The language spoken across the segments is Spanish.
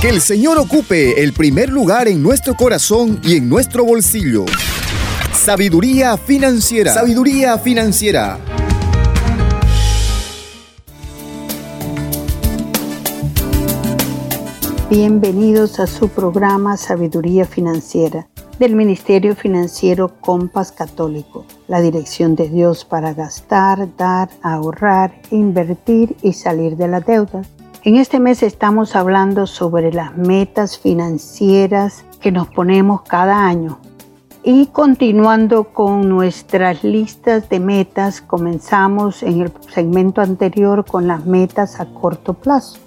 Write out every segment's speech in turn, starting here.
Que el Señor ocupe el primer lugar en nuestro corazón y en nuestro bolsillo. Sabiduría financiera. Sabiduría financiera. Bienvenidos a su programa Sabiduría Financiera del Ministerio Financiero Compas Católico, la dirección de Dios para gastar, dar, ahorrar, invertir y salir de la deuda. En este mes estamos hablando sobre las metas financieras que nos ponemos cada año. Y continuando con nuestras listas de metas, comenzamos en el segmento anterior con las metas a corto plazo.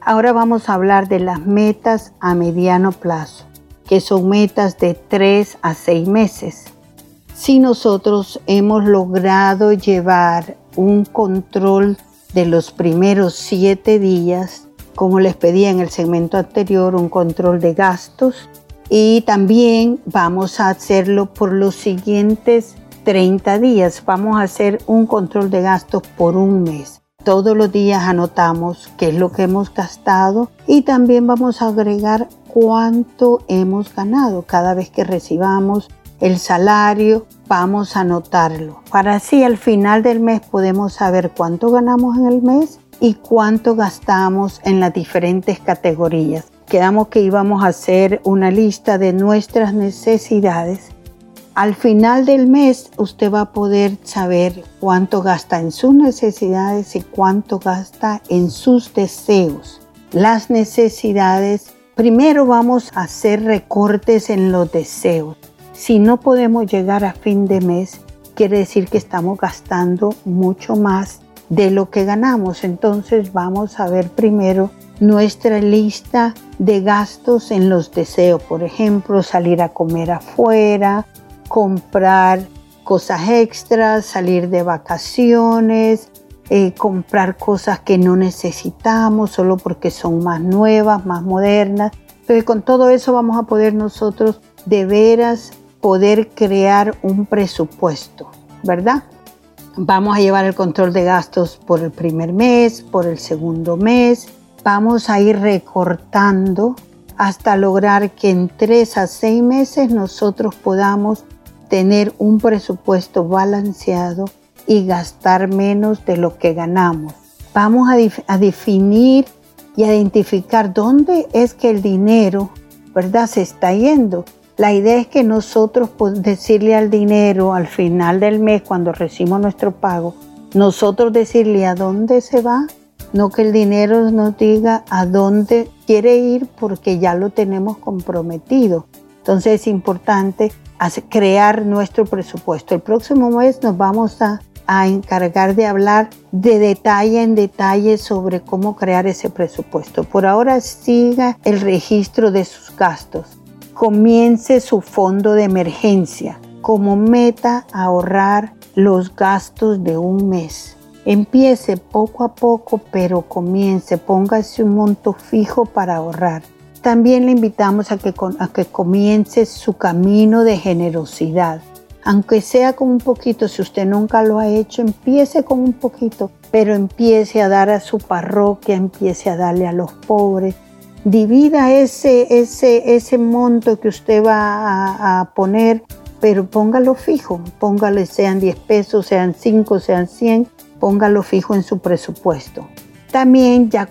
Ahora vamos a hablar de las metas a mediano plazo que son metas de 3 a 6 meses. Si nosotros hemos logrado llevar un control de los primeros 7 días, como les pedí en el segmento anterior, un control de gastos, y también vamos a hacerlo por los siguientes 30 días. Vamos a hacer un control de gastos por un mes. Todos los días anotamos qué es lo que hemos gastado y también vamos a agregar cuánto hemos ganado. Cada vez que recibamos el salario, vamos a anotarlo. Para así al final del mes podemos saber cuánto ganamos en el mes y cuánto gastamos en las diferentes categorías. Quedamos que íbamos a hacer una lista de nuestras necesidades. Al final del mes usted va a poder saber cuánto gasta en sus necesidades y cuánto gasta en sus deseos. Las necesidades Primero vamos a hacer recortes en los deseos. Si no podemos llegar a fin de mes, quiere decir que estamos gastando mucho más de lo que ganamos. Entonces vamos a ver primero nuestra lista de gastos en los deseos. Por ejemplo, salir a comer afuera, comprar cosas extras, salir de vacaciones, eh, comprar cosas que no necesitamos solo porque son más nuevas, más modernas. Entonces con todo eso vamos a poder nosotros de veras poder crear un presupuesto, ¿verdad? Vamos a llevar el control de gastos por el primer mes, por el segundo mes. Vamos a ir recortando hasta lograr que en tres a seis meses nosotros podamos tener un presupuesto balanceado y gastar menos de lo que ganamos. Vamos a, definir y identificar dónde es que el dinero, ¿verdad?, se está yendo. La idea es que nosotros decirle al dinero al final del mes, cuando recibimos nuestro pago, nosotros decirle a dónde se va, no que el dinero nos diga a dónde quiere ir porque ya lo tenemos comprometido. Entonces es importante crear nuestro presupuesto. El próximo mes nos vamos a a encargar de hablar de detalle en detalle sobre cómo crear ese presupuesto. Por ahora siga el registro de sus gastos. Comience su fondo de emergencia como meta ahorrar los gastos de un mes. Empiece poco a poco, pero comience, póngase un monto fijo para ahorrar. También le invitamos a que, a que comience su camino de generosidad aunque sea con un poquito, si usted nunca lo ha hecho, empiece con un poquito, pero empiece a dar a su parroquia, empiece a darle a los pobres. Divida ese, ese, ese monto que usted va a, poner, pero póngalo fijo, póngale sean 10 pesos, sean 5, sean 100, póngalo fijo en su presupuesto. También ya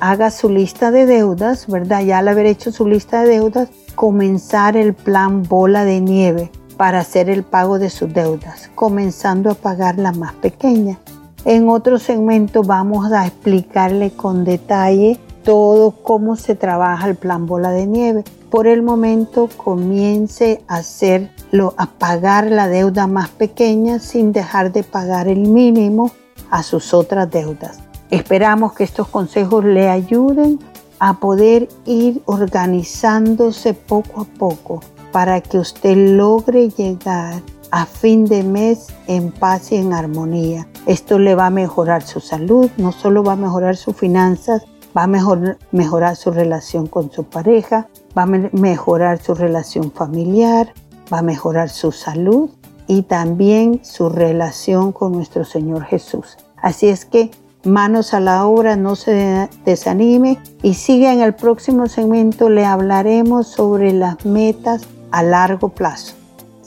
haga su lista de deudas, ¿verdad? Ya al haber hecho su lista de deudas, comenzar el plan bola de nieve para hacer el pago de sus deudas, comenzando a pagar la más pequeña. En otro segmento vamos a explicarle con detalle todo cómo se trabaja el plan bola de nieve. Por el momento comience a hacerlo, a pagar la deuda más pequeña sin dejar de pagar el mínimo a sus otras deudas. Esperamos que estos consejos le ayuden a poder ir organizándose poco a poco para que usted logre llegar a fin de mes en paz y en armonía. Esto le va a mejorar su salud, no solo va a mejorar sus finanzas, va a mejorar su relación con su pareja, va a mejorar su relación familiar, va a mejorar su salud y también su relación con nuestro Señor Jesús. Así es que manos a la obra, no se desanime y siga en el próximo segmento, le hablaremos sobre las metas a largo plazo.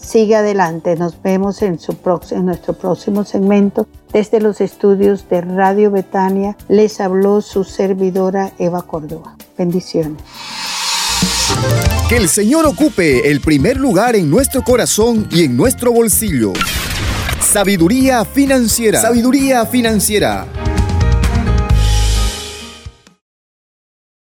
Siga adelante, nos vemos en nuestro próximo segmento. Desde los estudios de Radio Betania les habló su servidora Eva Córdoba. Bendiciones. Que el Señor ocupe el primer lugar en nuestro corazón y en nuestro bolsillo. Sabiduría financiera. Sabiduría financiera